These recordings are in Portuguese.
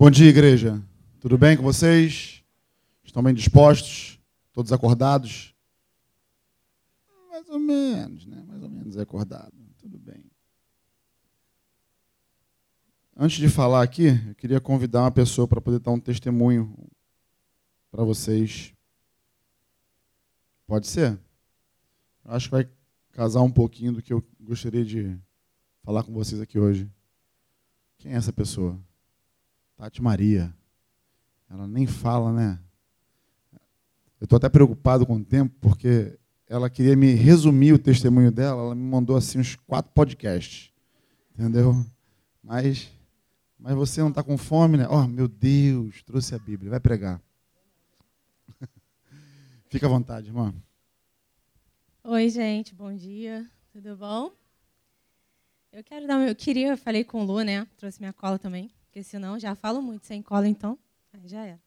Bom dia, igreja. Tudo bem com vocês? Estão bem dispostos? Todos acordados? Mais ou menos, né? Mais ou menos acordado. Tudo bem. Antes de falar aqui, eu queria convidar uma pessoa para poder dar um testemunho para vocês. Pode ser? Acho que vai casar um pouquinho do que eu gostaria de falar com vocês aqui hoje. Quem é essa pessoa? Tati Maria. Ela nem fala, né? Eu estou até preocupado com o tempo, porque ela queria me resumir o testemunho dela, ela me mandou assim uns quatro podcasts. Entendeu? Mas, mas você não está com fome, né? Oh, meu Deus, trouxe a Bíblia, vai pregar. Fica à vontade, irmã. Oi, gente, bom dia, tudo bom? Eu quero dar, eu queria, falei com o Lu, né? Trouxe minha cola também, porque senão já falo muito sem cola, então aí já era.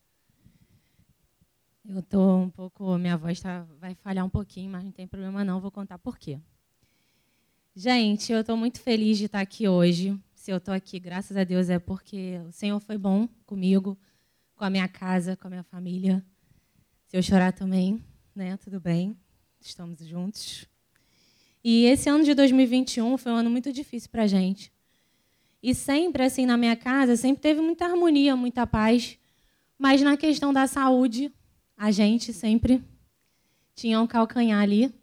Eu tô um pouco, minha voz tá, vai falhar um pouquinho, mas não tem problema não, vou contar por quê. Gente, eu estou muito feliz de estar aqui hoje. Se eu estou aqui, graças a Deus, é porque o Senhor foi bom comigo, com a minha casa, com a minha família. Se eu chorar também, né? Tudo bem estamos juntos. E esse ano de 2021 foi um ano muito difícil para a gente. E sempre, assim, na minha casa, sempre teve muita harmonia, muita paz. Mas na questão da saúde, a gente sempre tinha um calcanhar ali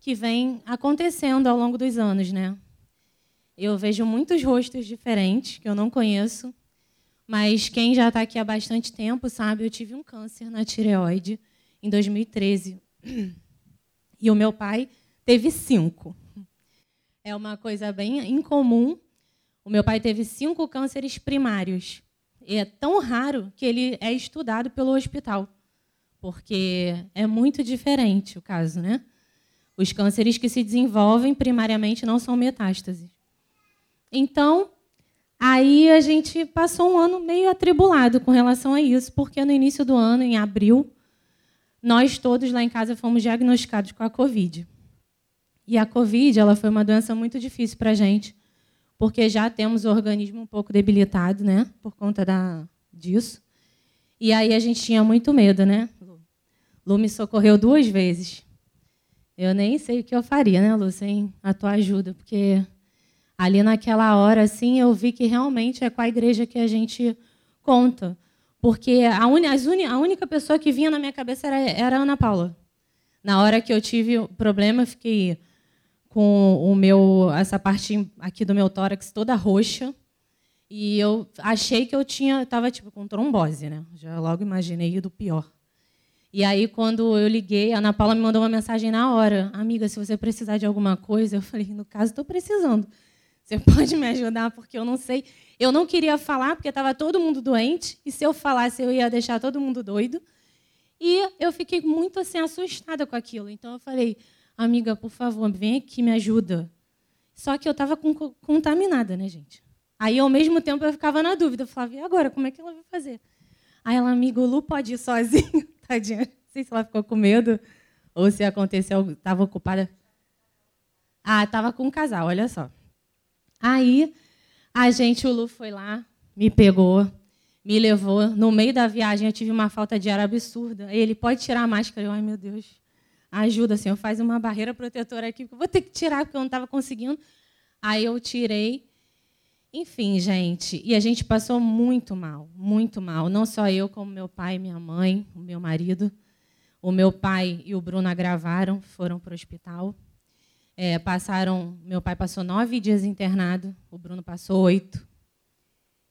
que vem acontecendo ao longo dos anos, né? Eu vejo muitos rostos diferentes que eu não conheço, mas quem já está aqui há bastante tempo sabe, eu tive um câncer na tireoide em 2013. E o meu pai teve cinco. É uma coisa bem incomum. O meu pai teve cinco cânceres primários. E é tão raro que ele é estudado pelo hospital, porque é muito diferente o caso, né? Os cânceres que se desenvolvem primariamente não são metástases. Então, aí a gente passou um ano meio atribulado com relação a isso, porque no início do ano, em abril, nós todos lá em casa fomos diagnosticados com a Covid. E a Covid ela foi uma doença muito difícil para a gente, porque já temos o organismo um pouco debilitado, né, por conta da, disso. E aí a gente tinha muito medo, né? Lu me socorreu duas vezes. Eu nem sei o que eu faria, né, Lu, sem a tua ajuda, porque ali naquela hora, assim, eu vi que realmente é com a igreja que a gente conta. Porque a, un, a única pessoa que vinha na minha cabeça era, era a Ana Paula. Na hora que eu tive o problema, eu fiquei com o meu essa parte aqui do meu tórax toda roxa. E eu achei que eu tinha estava tipo com trombose, né? Já logo imaginei do pior. E aí quando eu liguei, a Ana Paula me mandou uma mensagem na hora: "Amiga, se você precisar de alguma coisa", eu falei: "No caso, estou precisando. Você pode me ajudar porque eu não sei". Eu não queria falar porque estava todo mundo doente, e se eu falasse eu ia deixar todo mundo doido. E eu fiquei muito assim assustada com aquilo. Então eu falei: "Amiga, por favor, vem aqui me ajuda". Só que eu estava contaminada, né, gente? Aí ao mesmo tempo eu ficava na dúvida, eu falava: "E agora, como é que ela vai fazer?" Aí ela, amigo, o Lu pode ir sozinho, tadinha. Não sei se ela ficou com medo ou se aconteceu, estava ocupada. Ah, estava com um casal, olha só. Aí a gente, o Lu foi lá, me pegou, me levou. No meio da viagem, eu tive uma falta de ar absurda. Ele pode tirar a máscara. Eu, ai, meu Deus, ajuda, Senhor, faz uma barreira protetora aqui, porque eu vou ter que tirar, porque eu não estava conseguindo. Aí eu tirei. Enfim, gente, e a gente passou muito mal, muito mal. Não só eu, como meu pai, minha mãe, o meu marido. O meu pai e o Bruno agravaram, foram para o hospital. É, passaram, meu pai passou nove dias internado, o Bruno passou oito.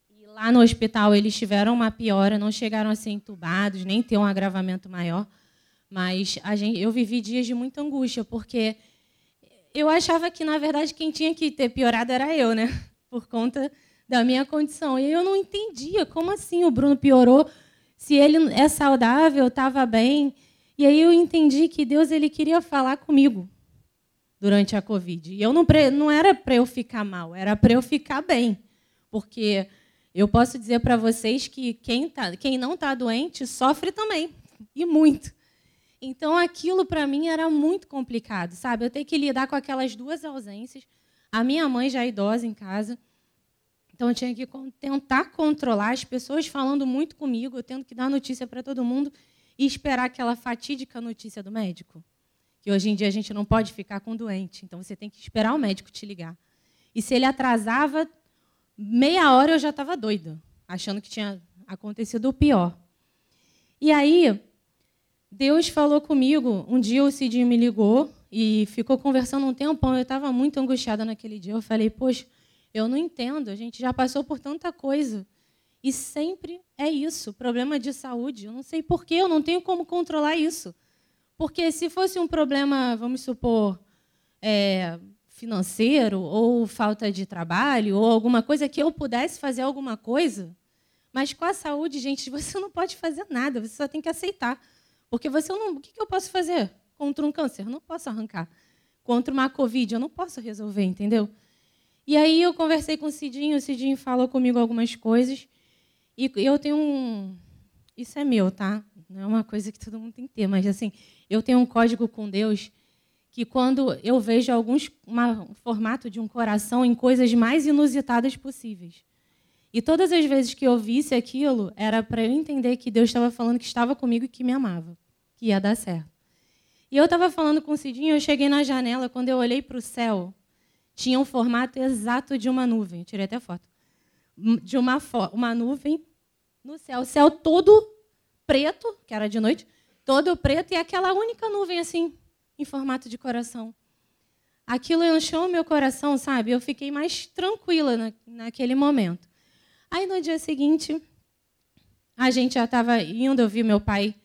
E lá no hospital eles tiveram uma piora, não chegaram a ser entubados, nem ter um agravamento maior. Mas a gente, eu vivi dias de muita angústia, porque eu achava que, na verdade, quem tinha que ter piorado era eu, né? Por conta da minha condição. E eu não entendia como assim o Bruno piorou, se ele é saudável, estava bem. E aí eu entendi que Deus ele queria falar comigo durante a Covid. E eu não, não era para eu ficar mal, era para eu ficar bem. Porque eu posso dizer para vocês que quem, tá, quem não está doente sofre também, e muito. Então, aquilo para mim era muito complicado, sabe? Eu tenho que lidar com aquelas duas ausências. A minha mãe já é idosa em casa, Então eu tinha que tentar controlar as pessoas falando muito comigo, eu tendo que dar notícia para todo mundo e esperar aquela fatídica notícia do médico. Que hoje em dia a gente não pode ficar com doente, então você tem que esperar o médico te ligar. E se ele atrasava meia hora, eu já estava doida, achando que tinha acontecido o pior. E aí, Deus falou comigo. Um dia o Cidinho me ligou e ficou conversando um tempão. Eu estava muito angustiada naquele dia. Eu falei, poxa, eu não entendo, a gente já passou por tanta coisa. E sempre é isso, problema de saúde. Eu não sei porquê, eu não tenho como controlar isso. Porque se fosse um problema, vamos supor, é, financeiro, ou falta de trabalho, ou alguma coisa que eu pudesse fazer alguma coisa, mas com a saúde, gente, você não pode fazer nada, você só tem que aceitar. Porque você não. O que eu posso fazer contra um câncer? Eu não posso arrancar. Contra uma Covid, eu não posso resolver, entendeu? E aí eu conversei com o Cidinho, o Cidinho falou comigo algumas coisas. E eu tenho um. Isso é meu, tá? Não é uma coisa que todo mundo tem que ter, mas assim, eu tenho um código com Deus que quando eu vejo alguns uma, um formato de um coração em coisas mais inusitadas possíveis. E todas as vezes que eu visse aquilo, era para eu entender que Deus estava falando que estava comigo e que me amava, que ia dar certo. E eu estava falando com o Cidinho, eu cheguei na janela, quando eu olhei para o céu, tinha um formato exato de uma nuvem. Eu tirei até foto. De uma, uma nuvem no céu. O céu todo preto, que era de noite, todo preto, e aquela única nuvem assim, em formato de coração. Aquilo encheu o meu coração, sabe? Eu fiquei mais tranquila na, naquele momento. Aí no dia seguinte, a gente já estava indo, eu vi meu pai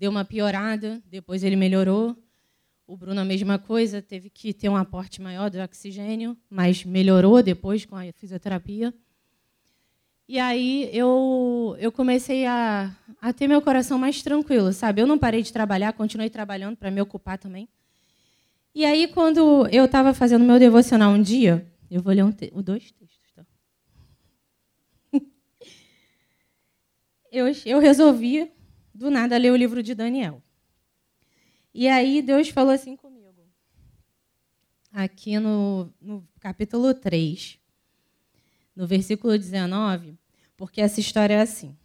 deu uma piorada, depois ele melhorou. O Bruno, a mesma coisa, teve que ter um aporte maior de oxigênio, mas melhorou depois com a fisioterapia. E aí eu, eu comecei a, a ter meu coração mais tranquilo, sabe? Eu não parei de trabalhar, continuei trabalhando para me ocupar também. E aí, quando eu estava fazendo meu devocional um dia, eu vou ler um dois textos. Tá? Eu, eu resolvi, do nada, ler o livro de Daniel. E aí Deus falou assim comigo, aqui no, no capítulo 3, no versículo 19, porque essa história é assim.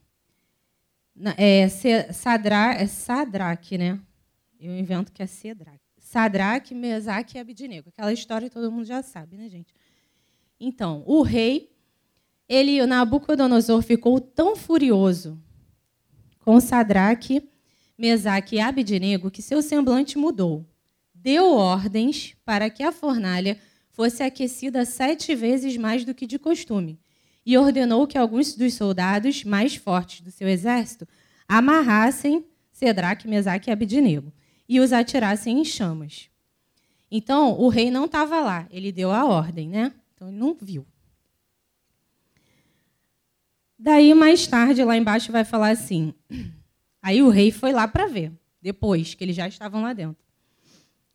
É, Sadra, é Sadraque, né? Eu invento que é Cedraque. Sadraque, Mesaque e Abidinego. Aquela história todo mundo já sabe, né, gente? Então, o rei, ele, Nabucodonosor, ficou tão furioso com Sadraque Mesaque e Abidnego que seu semblante mudou. Deu ordens para que a fornalha fosse aquecida sete vezes mais do que de costume e ordenou que alguns dos soldados mais fortes do seu exército amarrassem Cedraque, Mesaque e Abidnego e os atirassem em chamas. Então, o rei não estava lá, ele deu a ordem, né? Então, ele não viu. Daí, mais tarde, lá embaixo vai falar assim: Aí o rei foi lá para ver, depois que eles já estavam lá dentro.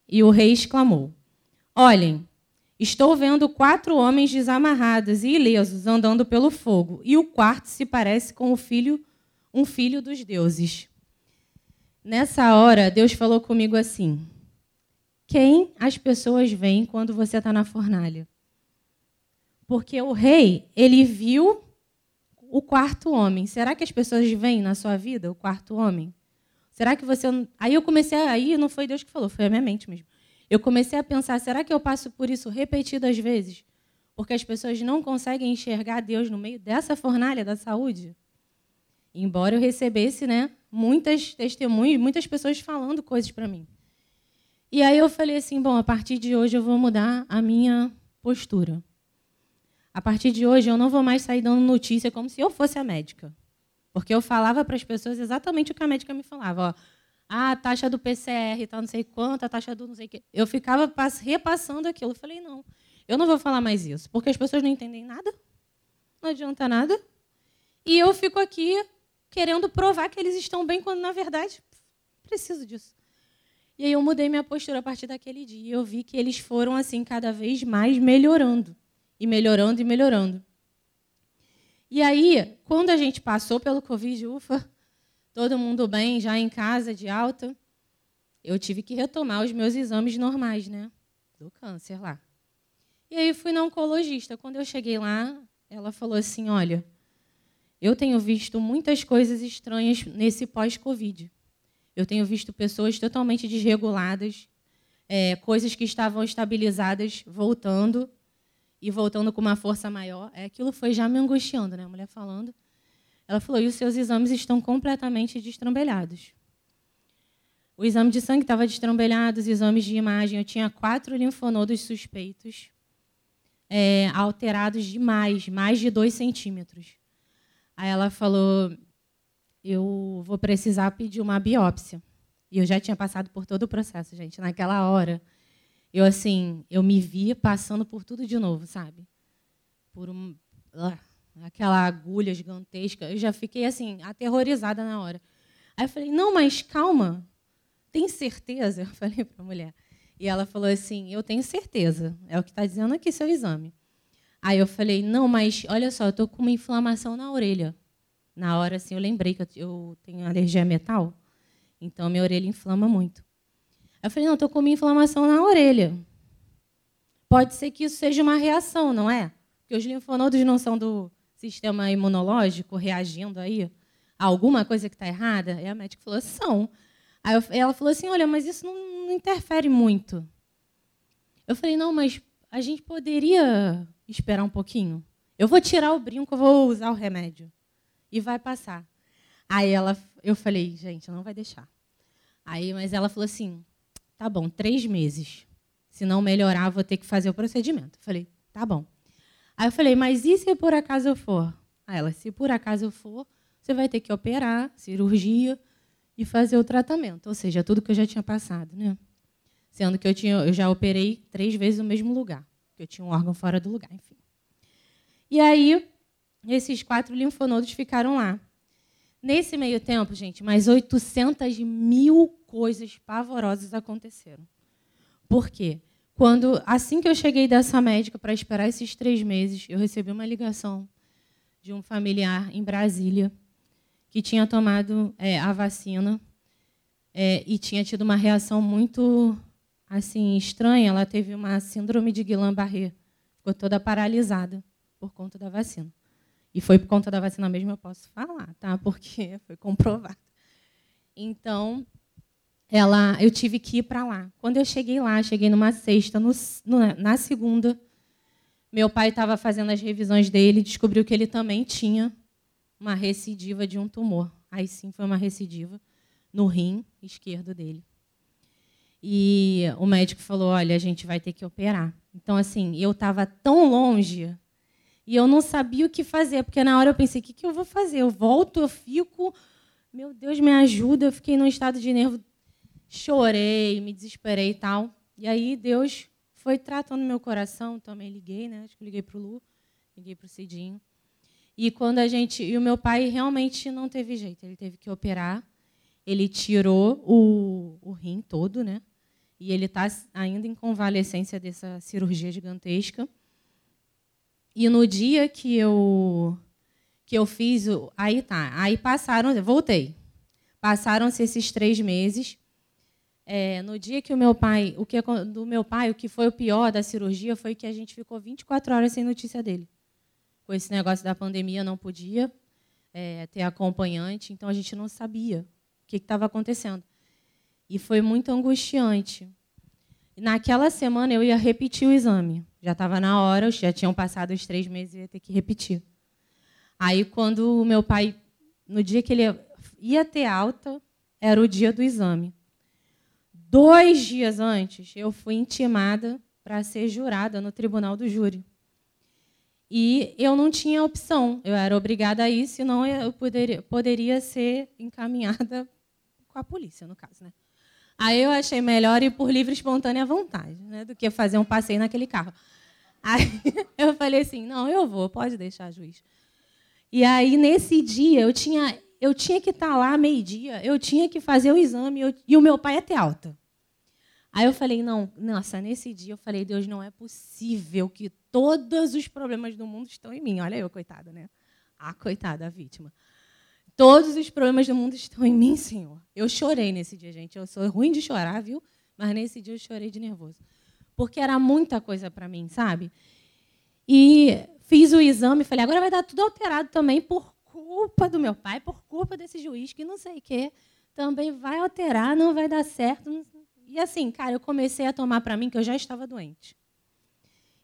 E o rei exclamou: Olhem, estou vendo quatro homens desamarrados e ilesos andando pelo fogo, e o quarto se parece com o filho, um filho dos deuses. Nessa hora, Deus falou comigo assim: Quem as pessoas veem quando você está na fornalha? Porque o rei, ele viu o quarto homem. Será que as pessoas veem na sua vida o quarto homem? Será que você. Aí eu comecei, a... aí não foi Deus que falou, foi a minha mente mesmo. Eu comecei a pensar: será que eu passo por isso repetidas vezes? Porque as pessoas não conseguem enxergar Deus no meio dessa fornalha da saúde? Embora eu recebesse né, muitas testemunhas, muitas pessoas falando coisas para mim. E aí eu falei assim: bom, a partir de hoje eu vou mudar a minha postura. A partir de hoje, eu não vou mais sair dando notícia como se eu fosse a médica. Porque eu falava para as pessoas exatamente o que a médica me falava. Ó, ah, a taxa do PCR está não sei quanto, a taxa do não sei o quê. Eu ficava repassando aquilo. Eu falei, não, eu não vou falar mais isso, porque as pessoas não entendem nada, não adianta nada. E eu fico aqui querendo provar que eles estão bem, quando, na verdade, preciso disso. E aí eu mudei minha postura a partir daquele dia. Eu vi que eles foram, assim, cada vez mais melhorando e melhorando e melhorando. E aí, quando a gente passou pelo Covid, ufa, todo mundo bem, já em casa, de alta, eu tive que retomar os meus exames normais, né? Do câncer lá. E aí fui na oncologista. Quando eu cheguei lá, ela falou assim: Olha, eu tenho visto muitas coisas estranhas nesse pós-Covid. Eu tenho visto pessoas totalmente desreguladas, é, coisas que estavam estabilizadas voltando e voltando com uma força maior. É, aquilo foi já me angustiando, né? A mulher falando. Ela falou: e os seus exames estão completamente destrambelhados. O exame de sangue estava destrambelhado, os exames de imagem. Eu tinha quatro linfonodos suspeitos, é, alterados demais, mais de dois centímetros. Aí ela falou: eu vou precisar pedir uma biópsia. E eu já tinha passado por todo o processo, gente. Naquela hora, eu assim, eu me via passando por tudo de novo, sabe? Por um, aquela agulha gigantesca. Eu já fiquei assim, aterrorizada na hora. Aí eu falei: "Não, mas calma. Tem certeza?" Eu falei para a mulher. E ela falou assim: "Eu tenho certeza. É o que está dizendo aqui seu exame." Aí eu falei, não, mas olha só, eu estou com uma inflamação na orelha. Na hora, assim, eu lembrei que eu tenho alergia a metal, então minha orelha inflama muito. Eu falei, não, estou com uma inflamação na orelha. Pode ser que isso seja uma reação, não é? Porque os linfonodos não são do sistema imunológico reagindo aí a alguma coisa que está errada? E a médica falou, são. Aí eu, ela falou assim, olha, mas isso não, não interfere muito. Eu falei, não, mas a gente poderia esperar um pouquinho? Eu vou tirar o brinco, eu vou usar o remédio. E vai passar. Aí ela, eu falei, gente, não vai deixar. Aí, mas ela falou assim, tá bom, três meses. Se não melhorar, vou ter que fazer o procedimento. Eu falei, tá bom. Aí eu falei, mas e se por acaso eu for? Aí ela, se por acaso eu for, você vai ter que operar, cirurgia e fazer o tratamento. Ou seja, tudo que eu já tinha passado, né? Sendo que eu, tinha, eu já operei três vezes no mesmo lugar porque eu tinha um órgão fora do lugar, enfim. E aí, esses quatro linfonodos ficaram lá. Nesse meio tempo, gente, mais 800 mil coisas pavorosas aconteceram. Por quê? Quando, assim que eu cheguei dessa médica para esperar esses três meses, eu recebi uma ligação de um familiar em Brasília que tinha tomado é, a vacina é, e tinha tido uma reação muito assim estranha, ela teve uma síndrome de Guillain-Barré, ficou toda paralisada por conta da vacina. E foi por conta da vacina mesmo, eu posso falar, tá? Porque foi comprovado. Então, ela, eu tive que ir para lá. Quando eu cheguei lá, cheguei numa sexta, no, no, na segunda, meu pai estava fazendo as revisões dele, descobriu que ele também tinha uma recidiva de um tumor. Aí sim foi uma recidiva no rim esquerdo dele. E o médico falou: olha, a gente vai ter que operar. Então, assim, eu estava tão longe e eu não sabia o que fazer, porque na hora eu pensei: o que, que eu vou fazer? Eu volto, eu fico, meu Deus, me ajuda. Eu fiquei num estado de nervo, chorei, me desesperei e tal. E aí Deus foi tratando meu coração. Também liguei, né? Acho que liguei para o Lu, liguei para o Cidinho. E quando a gente. E o meu pai realmente não teve jeito, ele teve que operar. Ele tirou o, o rim todo, né? e ele está ainda em convalescência dessa cirurgia gigantesca. E no dia que eu que eu fiz, aí tá, aí passaram, voltei, passaram-se esses três meses. É, no dia que o meu pai, o que do meu pai, o que foi o pior da cirurgia foi que a gente ficou 24 horas sem notícia dele. Com esse negócio da pandemia, não podia é, ter acompanhante, então a gente não sabia o que estava acontecendo. E foi muito angustiante. Naquela semana eu ia repetir o exame. Já estava na hora, já tinham passado os três meses, eu ia ter que repetir. Aí, quando o meu pai, no dia que ele ia ter alta, era o dia do exame. Dois dias antes, eu fui intimada para ser jurada no tribunal do júri. E eu não tinha opção, eu era obrigada a ir, senão eu poderia, poderia ser encaminhada com a polícia, no caso. Né? Aí eu achei melhor ir por livre espontânea vontade, né, do que fazer um passeio naquele carro. Aí eu falei assim, não, eu vou, pode deixar, juiz. E aí, nesse dia, eu tinha, eu tinha que estar lá meio-dia, eu tinha que fazer o exame, eu, e o meu pai ia ter alta. Aí eu falei, não, nossa, nesse dia eu falei, Deus, não é possível que todos os problemas do mundo estão em mim. Olha eu, coitada, né? Ah, coitada, a vítima. Todos os problemas do mundo estão em mim, Senhor. Eu chorei nesse dia, gente. Eu sou ruim de chorar, viu? Mas nesse dia eu chorei de nervoso. Porque era muita coisa para mim, sabe? E fiz o exame, falei, agora vai dar tudo alterado também por culpa do meu pai, por culpa desse juiz que não sei o quê. Também vai alterar, não vai dar certo. E assim, cara, eu comecei a tomar para mim que eu já estava doente.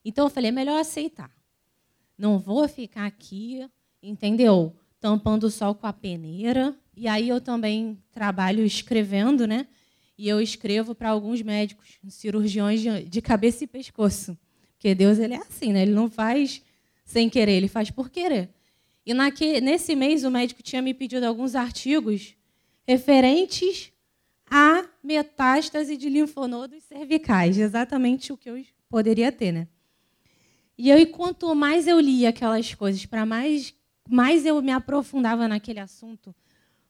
Então eu falei, é melhor aceitar. Não vou ficar aqui, entendeu? Tampando o sol com a peneira. E aí eu também trabalho escrevendo, né? E eu escrevo para alguns médicos, cirurgiões de cabeça e pescoço. Porque Deus ele é assim, né? Ele não faz sem querer, ele faz por querer. E naque, nesse mês o médico tinha me pedido alguns artigos referentes a metástase de linfonodos cervicais, exatamente o que eu poderia ter, né? E eu, quanto mais eu lia aquelas coisas, para mais, mais eu me aprofundava naquele assunto,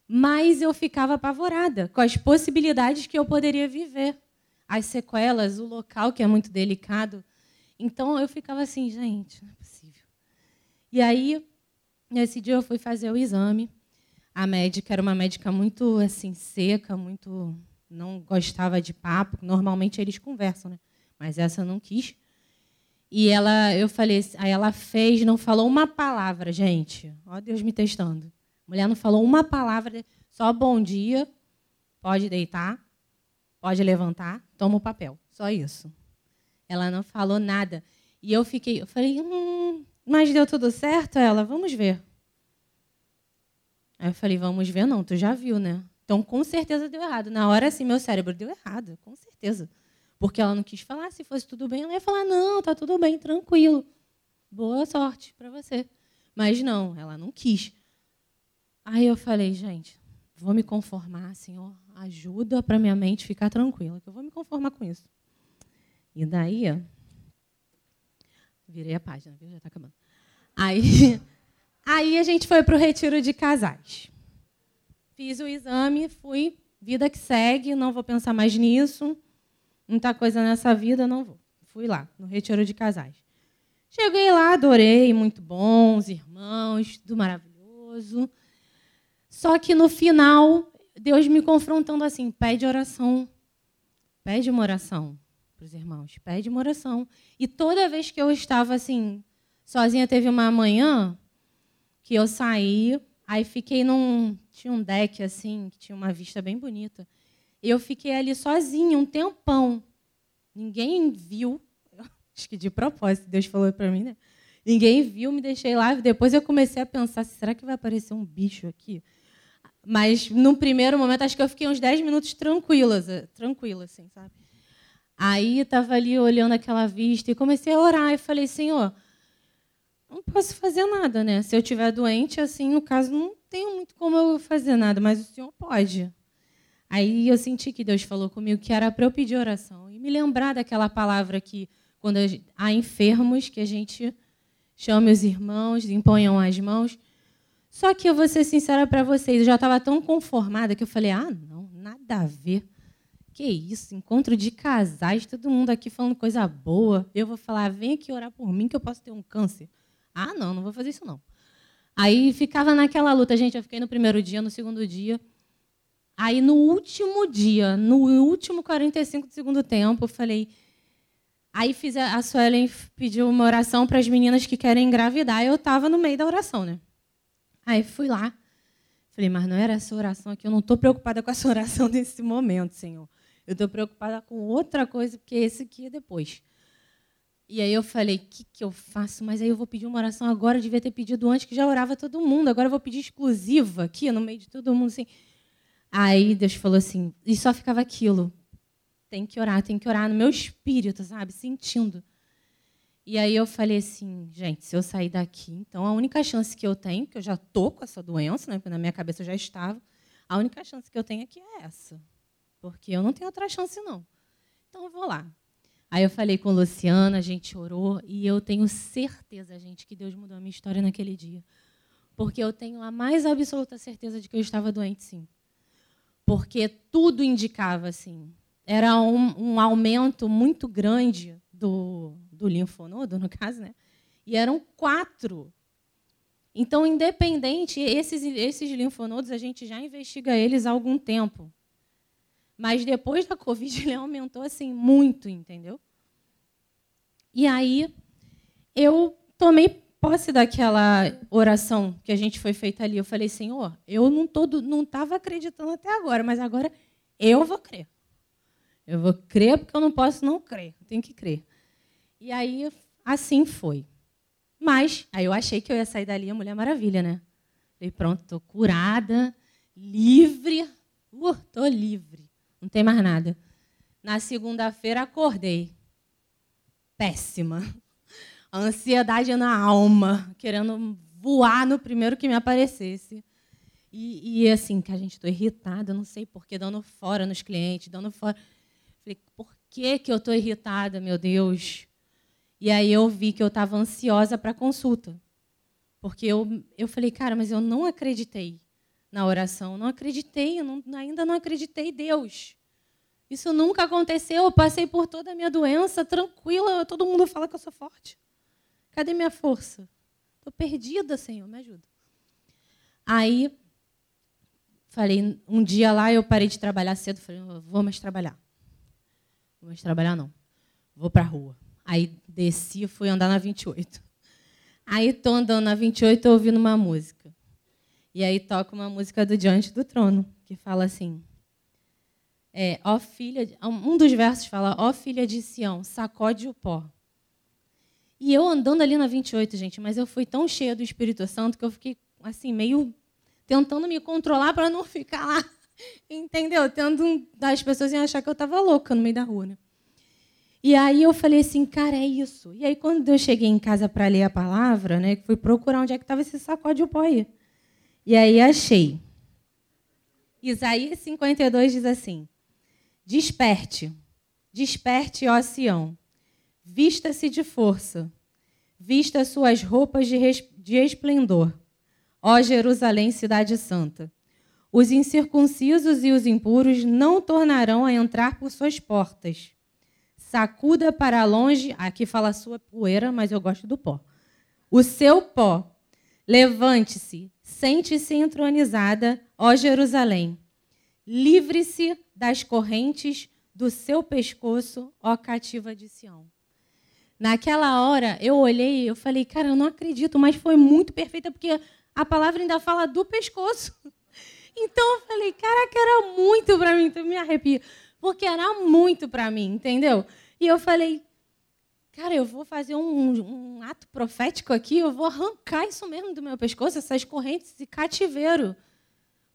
mais eu ficava apavorada com as possibilidades que eu poderia viver, as sequelas, o local que é muito delicado. Então eu ficava assim, gente, não é possível. E aí Nesse dia eu fui fazer o exame. A médica era uma médica muito assim seca, muito não gostava de papo. Normalmente eles conversam, né? Mas essa não quis. E ela, eu falei, aí ela fez, não falou uma palavra, gente. Ó Deus me testando. A mulher não falou uma palavra, só bom dia, pode deitar, pode levantar, toma o papel. Só isso. Ela não falou nada. E eu fiquei, eu falei, hum, mas deu tudo certo? Ela, vamos ver. Aí eu falei, vamos ver, não, tu já viu, né? Então, com certeza deu errado. Na hora, assim, meu cérebro deu errado, com certeza. Porque ela não quis falar, se fosse tudo bem, ela ia falar, não, tá tudo bem, tranquilo. Boa sorte para você. Mas não, ela não quis. Aí eu falei, gente, vou me conformar, Senhor, ajuda para minha mente ficar tranquila, que eu vou me conformar com isso. E daí, Virei a página? Já está acabando. Aí, aí a gente foi para o retiro de casais. Fiz o exame, fui, vida que segue, não vou pensar mais nisso. Muita coisa nessa vida, não vou. Fui lá, no retiro de casais. Cheguei lá, adorei, muito bons irmãos, tudo maravilhoso. Só que no final, Deus me confrontando assim: pede oração. Pede uma oração para os irmãos, pede uma oração. E toda vez que eu estava assim, sozinha, teve uma manhã que eu saí, aí fiquei num. Tinha um deck assim, que tinha uma vista bem bonita. Eu fiquei ali sozinha um tempão. Ninguém viu. Acho que de propósito, Deus falou para mim, né? Ninguém viu, me deixei lá. Depois eu comecei a pensar: será que vai aparecer um bicho aqui? Mas no primeiro momento, acho que eu fiquei uns 10 minutos tranquila, tranquila, assim, sabe? Aí estava ali olhando aquela vista e comecei a orar e falei, Senhor, não posso fazer nada, né? Se eu estiver doente, assim, no caso, não tenho muito como eu fazer nada, mas o Senhor pode. Aí eu senti que Deus falou comigo que era para eu pedir oração e me lembrar daquela palavra que quando há enfermos que a gente chame os irmãos, imponham as mãos. Só que eu vou ser sincera para vocês, eu já estava tão conformada que eu falei: "Ah, não, nada a ver. Que isso, encontro de casais, todo mundo aqui falando coisa boa. Eu vou falar, vem aqui orar por mim que eu posso ter um câncer. Ah, não, não vou fazer isso não. Aí ficava naquela luta, gente. Eu fiquei no primeiro dia, no segundo dia. Aí no último dia, no último 45 do segundo tempo, eu falei. Aí fiz a, a Suelen pediu uma oração para as meninas que querem engravidar. Eu estava no meio da oração, né? Aí fui lá. Falei, mas não era essa oração aqui. Eu não estou preocupada com essa oração nesse momento, Senhor. Eu estou preocupada com outra coisa, porque esse aqui é depois. E aí eu falei, o que, que eu faço? Mas aí eu vou pedir uma oração agora, eu devia ter pedido antes, que já orava todo mundo. Agora eu vou pedir exclusiva aqui, no meio de todo mundo. Assim. Aí Deus falou assim, e só ficava aquilo. Tem que orar, tem que orar no meu espírito, sabe? Sentindo. E aí eu falei assim, gente, se eu sair daqui, então a única chance que eu tenho, que eu já tô com essa doença, né? Na minha cabeça eu já estava, a única chance que eu tenho aqui é essa porque eu não tenho outra chance, não. Então, eu vou lá. Aí eu falei com Luciana, a gente orou, e eu tenho certeza, gente, que Deus mudou a minha história naquele dia. Porque eu tenho a mais absoluta certeza de que eu estava doente, sim. Porque tudo indicava, assim. Era um, um aumento muito grande do, do linfonodo, no caso, né? E eram quatro. Então, independente, esses, esses linfonodos, a gente já investiga eles há algum tempo. Mas depois da Covid ele aumentou assim muito, entendeu? E aí eu tomei posse daquela oração que a gente foi feita ali, eu falei, Senhor, eu não todo não estava acreditando até agora, mas agora eu vou crer. Eu vou crer porque eu não posso não crer. Tenho que crer. E aí, assim foi. Mas, aí eu achei que eu ia sair dali a Mulher Maravilha, né? Falei, pronto, estou curada, livre. Uh, livre. Não tem mais nada. Na segunda-feira, acordei. Péssima. Ansiedade na alma, querendo voar no primeiro que me aparecesse. E, e assim, que a gente estou irritada, não sei por que, dando fora nos clientes, dando fora. Falei, por que, que eu estou irritada, meu Deus? E aí eu vi que eu estava ansiosa para a consulta. Porque eu, eu falei, cara, mas eu não acreditei na oração, não acreditei, não, ainda não acreditei Deus. Isso nunca aconteceu, eu passei por toda a minha doença tranquila, todo mundo fala que eu sou forte. Cadê minha força? Estou perdida, Senhor, me ajuda. Aí, falei, um dia lá eu parei de trabalhar cedo, falei, vou mais trabalhar. Vou mais trabalhar não. Vou para a rua. Aí desci e fui andar na 28. Aí estou andando na 28 ouvindo uma música. E aí toca uma música do Diante do Trono, que fala assim: é, ó filha, um dos versos fala: ó filha de Sião, sacode o pó. E eu andando ali na 28, gente, mas eu fui tão cheia do Espírito Santo que eu fiquei assim meio tentando me controlar para não ficar lá Entendeu? Tendo das pessoas em achar que eu estava louca no meio da rua. Né? E aí eu falei assim, cara, é isso. E aí quando eu cheguei em casa para ler a palavra, né, fui procurar onde é que estava esse sacode de pó aí. E aí achei. Isaías 52 diz assim: Desperte, desperte, ó Sião, vista-se de força, vista suas roupas de, de esplendor, ó Jerusalém, cidade santa. Os incircuncisos e os impuros não tornarão a entrar por suas portas. Sacuda para longe, aqui fala sua poeira, mas eu gosto do pó. O seu pó. Levante-se, sente-se entronizada, ó Jerusalém. Livre-se das correntes do seu pescoço, ó cativa de Sião. Naquela hora, eu olhei e eu falei, cara, eu não acredito, mas foi muito perfeita, porque a palavra ainda fala do pescoço. Então eu falei, caraca, era muito para mim, então me arrepio, porque era muito para mim, entendeu? E eu falei, cara, eu vou fazer um, um, ato profético aqui, eu vou arrancar isso mesmo do meu pescoço, essas correntes de cativeiro.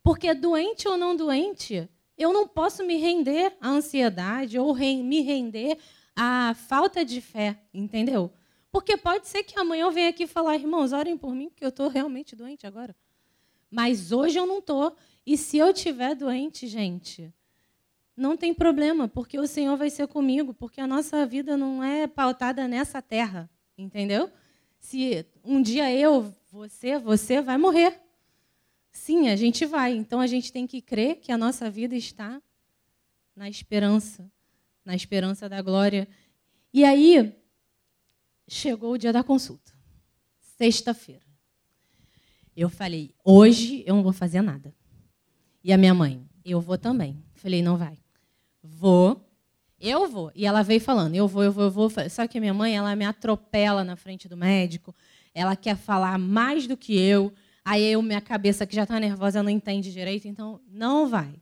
Porque doente ou não doente, eu não posso me render à ansiedade ou re me render à falta de fé, entendeu? Porque pode ser que amanhã eu venha aqui falar, irmãos, orem por mim, porque eu estou realmente doente agora. Mas hoje eu não estou. E se eu estiver doente, gente, não tem problema, porque o Senhor vai ser comigo, porque a nossa vida não é pautada nessa terra, entendeu? Se um dia eu, você, você vai morrer. Sim, a gente vai. Então a gente tem que crer que a nossa vida está na esperança, na esperança da glória. E aí chegou o dia da consulta. Sexta-feira. Eu falei: "Hoje eu não vou fazer nada". E a minha mãe, eu vou também. Falei, não vai. Vou. Eu vou. E ela veio falando, eu vou, eu vou, eu vou. Só que a minha mãe, ela me atropela na frente do médico. Ela quer falar mais do que eu. Aí eu, minha cabeça que já está nervosa, não entende direito, então não vai.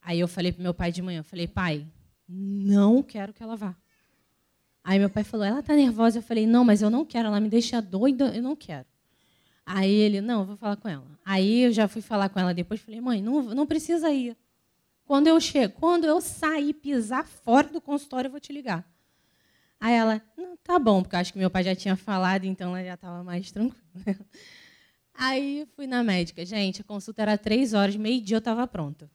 Aí eu falei para meu pai de manhã, eu falei, pai, não quero que ela vá. Aí meu pai falou, ela está nervosa. Eu falei, não, mas eu não quero, ela me deixa doida, eu não quero. Aí ele, não, vou falar com ela. Aí eu já fui falar com ela depois, falei, mãe, não, não precisa ir. Quando eu chego, quando eu sair, pisar fora do consultório, eu vou te ligar. Aí ela, não, tá bom, porque acho que meu pai já tinha falado, então ela já estava mais tranquila. Aí fui na médica. Gente, a consulta era três horas, meio-dia eu estava pronta.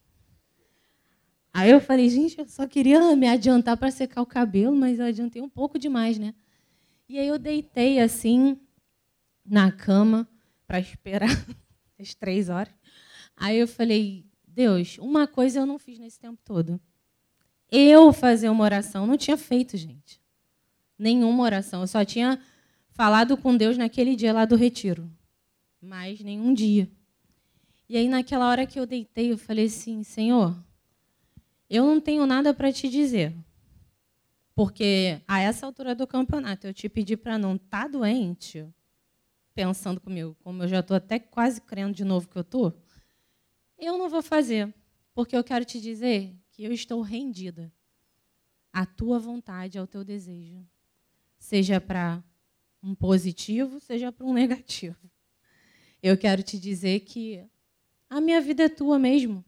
Aí eu falei, gente, eu só queria me adiantar para secar o cabelo, mas eu adiantei um pouco demais, né? E aí eu deitei assim na cama para esperar as três horas. Aí eu falei, Deus, uma coisa eu não fiz nesse tempo todo. Eu fazer uma oração, não tinha feito, gente. Nenhuma oração. Eu só tinha falado com Deus naquele dia lá do retiro. Mas nenhum dia. E aí, naquela hora que eu deitei, eu falei assim: Senhor, eu não tenho nada para te dizer. Porque a essa altura do campeonato eu te pedi para não estar tá doente, pensando comigo, como eu já estou até quase crendo de novo que eu estou, eu não vou fazer, porque eu quero te dizer que eu estou rendida à tua vontade, ao teu desejo, seja para um positivo, seja para um negativo. Eu quero te dizer que a minha vida é tua mesmo.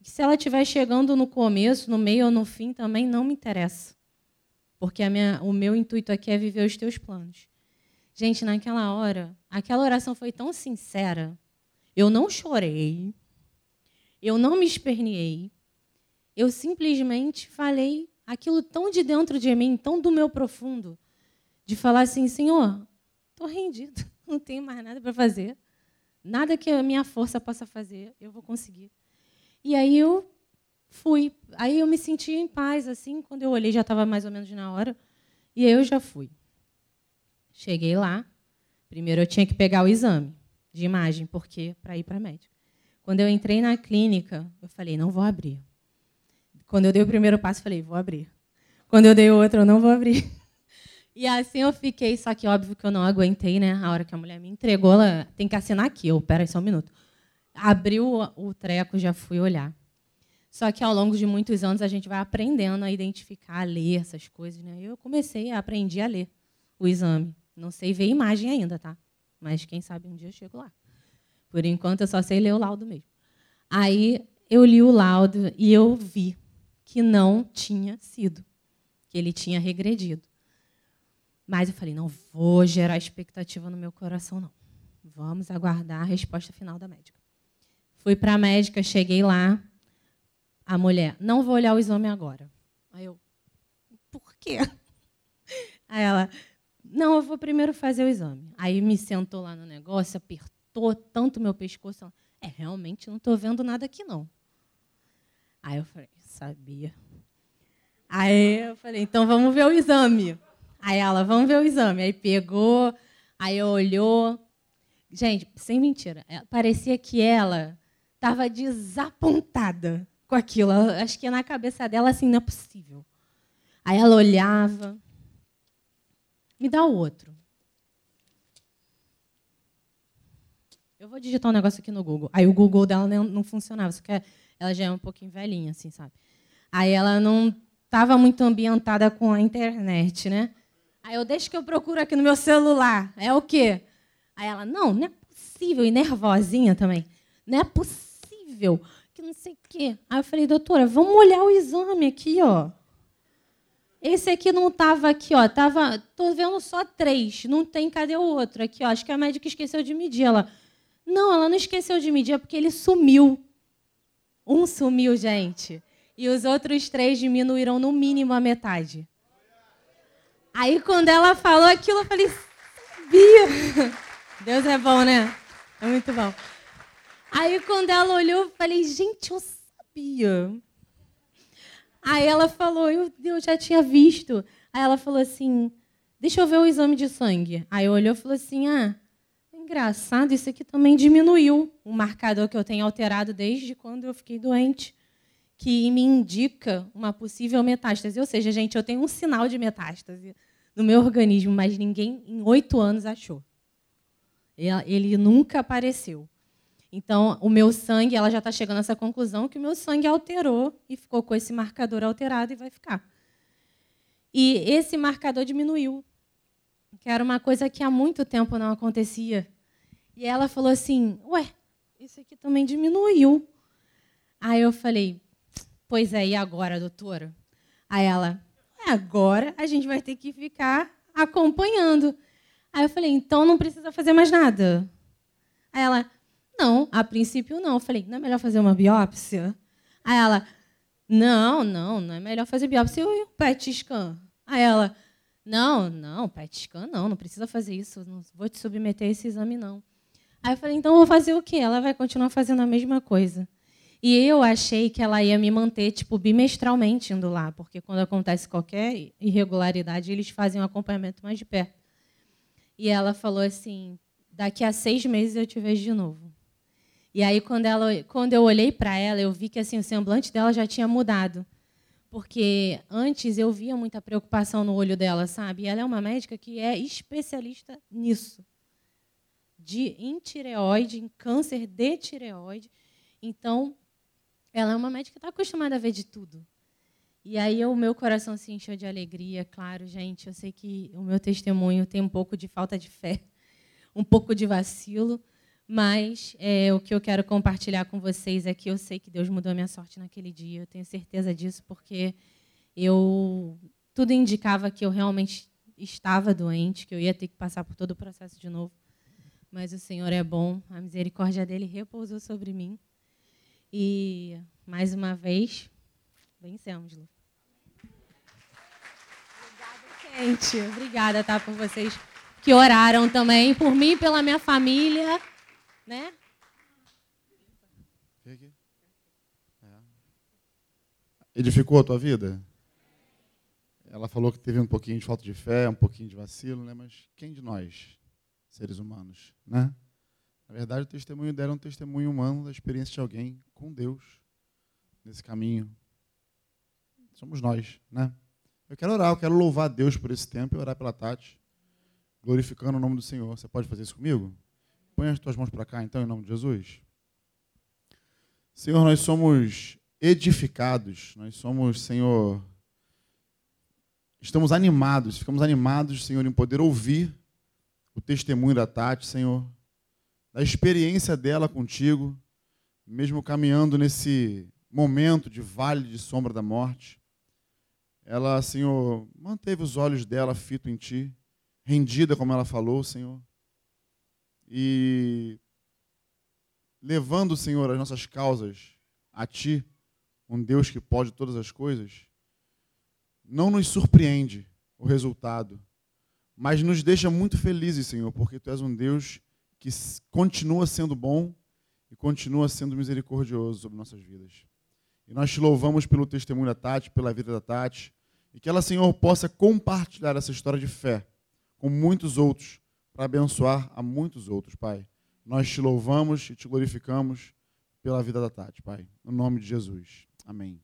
se ela estiver chegando no começo, no meio ou no fim, também não me interessa. Porque minha, o meu intuito aqui é viver os teus planos. Gente, naquela hora, aquela oração foi tão sincera. Eu não chorei. Eu não me esperneei. Eu simplesmente falei aquilo tão de dentro de mim, tão do meu profundo, de falar assim: Senhor, estou rendido, não tenho mais nada para fazer. Nada que a minha força possa fazer, eu vou conseguir. E aí eu fui. Aí eu me senti em paz, assim, quando eu olhei, já estava mais ou menos na hora. E aí eu já fui. Cheguei lá. Primeiro eu tinha que pegar o exame de imagem, porque para ir para médico. Quando eu entrei na clínica, eu falei, não vou abrir. Quando eu dei o primeiro passo, falei, vou abrir. Quando eu dei o outro, eu não vou abrir. E assim eu fiquei, só que óbvio que eu não aguentei, né? A hora que a mulher me entregou, ela tem que assinar aqui. Eu, peraí só um minuto. Abriu o treco, já fui olhar. Só que ao longo de muitos anos a gente vai aprendendo a identificar, a ler essas coisas, né? Eu comecei a aprender a ler o exame. Não sei ver imagem ainda, tá? Mas quem sabe um dia eu chego lá. Por enquanto eu só sei ler o laudo mesmo. Aí eu li o laudo e eu vi que não tinha sido, que ele tinha regredido. Mas eu falei, não vou gerar expectativa no meu coração, não. Vamos aguardar a resposta final da médica. Fui para a médica, cheguei lá. A mulher, não vou olhar o exame agora. Aí eu, por quê? Aí ela, não, eu vou primeiro fazer o exame. Aí me sentou lá no negócio, apertou tanto meu pescoço. É, realmente não estou vendo nada aqui, não. Aí eu falei, sabia. Aí eu falei, então vamos ver o exame. Aí ela, vamos ver o exame. Aí pegou, aí olhou. Gente, sem mentira, é, parecia que ela estava desapontada com aquilo. Acho que na cabeça dela, assim, não é possível. Aí ela olhava. Me dá o outro. Eu vou digitar um negócio aqui no Google. Aí o Google dela não, funcionava, só que ela já é um pouquinho velhinha, assim, sabe? Aí ela não estava muito ambientada com a internet, né? Aí eu, deixo que eu procuro aqui no meu celular. É o quê? Aí ela, não, não é possível. E nervosinha também. Não é possível. Que não sei o quê. Aí eu falei, doutora, vamos olhar o exame aqui, ó. Esse aqui não estava aqui, ó. Tava, tô vendo só três. Não tem, cadê o outro? Aqui, ó. Acho que a médica esqueceu de medir. Ela, não, ela não esqueceu de medir, é porque ele sumiu. Um sumiu, gente. E os outros três diminuíram no mínimo a metade. Aí quando ela falou aquilo, eu falei, sabia. Deus é bom, né? É muito bom. Aí quando ela olhou, eu falei, gente, eu sabia. Aí ela falou, eu, eu já tinha visto. Aí ela falou assim, deixa eu ver o exame de sangue. Aí olhou e falou assim, ah, engraçado, isso aqui também diminuiu. O marcador que eu tenho alterado desde quando eu fiquei doente, que me indica uma possível metástase. Ou seja, gente, eu tenho um sinal de metástase no meu organismo, mas ninguém em oito anos achou. Ele nunca apareceu. Então, o meu sangue, ela já está chegando a essa conclusão que o meu sangue alterou e ficou com esse marcador alterado e vai ficar. E esse marcador diminuiu, que era uma coisa que há muito tempo não acontecia. E ela falou assim: Ué, isso aqui também diminuiu. Aí eu falei: Pois é, e agora, doutora? Aí ela: Agora a gente vai ter que ficar acompanhando. Aí eu falei: Então não precisa fazer mais nada. Aí ela: Não, a princípio não. Eu falei: Não é melhor fazer uma biópsia? Aí ela: Não, não, não é melhor fazer biópsia e o PET scan. Aí ela: Não, não, PET scan não, não precisa fazer isso, não vou te submeter a esse exame não. Aí eu falei, então eu vou fazer o quê? Ela vai continuar fazendo a mesma coisa. E eu achei que ela ia me manter tipo bimestralmente indo lá, porque quando acontece qualquer irregularidade, eles fazem um acompanhamento mais de perto. E ela falou assim: daqui a seis meses eu te vejo de novo. E aí quando ela, quando eu olhei para ela, eu vi que assim o semblante dela já tinha mudado, porque antes eu via muita preocupação no olho dela, sabe? E ela é uma médica que é especialista nisso. De em tireoide, em câncer de tireoide. Então, ela é uma médica que está acostumada a ver de tudo. E aí o meu coração se encheu de alegria, claro, gente. Eu sei que o meu testemunho tem um pouco de falta de fé, um pouco de vacilo, mas é, o que eu quero compartilhar com vocês é que eu sei que Deus mudou a minha sorte naquele dia. Eu tenho certeza disso porque eu tudo indicava que eu realmente estava doente, que eu ia ter que passar por todo o processo de novo. Mas o Senhor é bom, a misericórdia dele repousou sobre mim. E mais uma vez, vencemos, Lu. Obrigada, gente. Obrigada, tá, por vocês que oraram também por mim, pela minha família, né? É. Edificou a tua vida? Ela falou que teve um pouquinho de falta de fé, um pouquinho de vacilo, né? Mas quem de nós, seres humanos, né? Na verdade, o testemunho dela é um testemunho humano da experiência de alguém com Deus nesse caminho. Somos nós, né? Eu quero orar, eu quero louvar Deus por esse tempo e orar pela Tati, glorificando o nome do Senhor. Você pode fazer isso comigo? Põe as tuas mãos para cá, então, em nome de Jesus. Senhor, nós somos edificados, nós somos, Senhor, estamos animados, ficamos animados, Senhor, em poder ouvir o testemunho da Tati, Senhor, da experiência dela contigo, mesmo caminhando nesse momento de vale de sombra da morte. Ela, Senhor, manteve os olhos dela fito em ti, rendida como ela falou, Senhor. E levando, Senhor, as nossas causas a ti, um Deus que pode todas as coisas, não nos surpreende o resultado, mas nos deixa muito felizes, Senhor, porque tu és um Deus que continua sendo bom e continua sendo misericordioso sobre nossas vidas. E nós te louvamos pelo testemunho da Tati, pela vida da Tati, e que ela, Senhor, possa compartilhar essa história de fé com muitos outros, para abençoar a muitos outros, Pai. Nós te louvamos e te glorificamos pela vida da Tati, Pai. No nome de Jesus. Amém.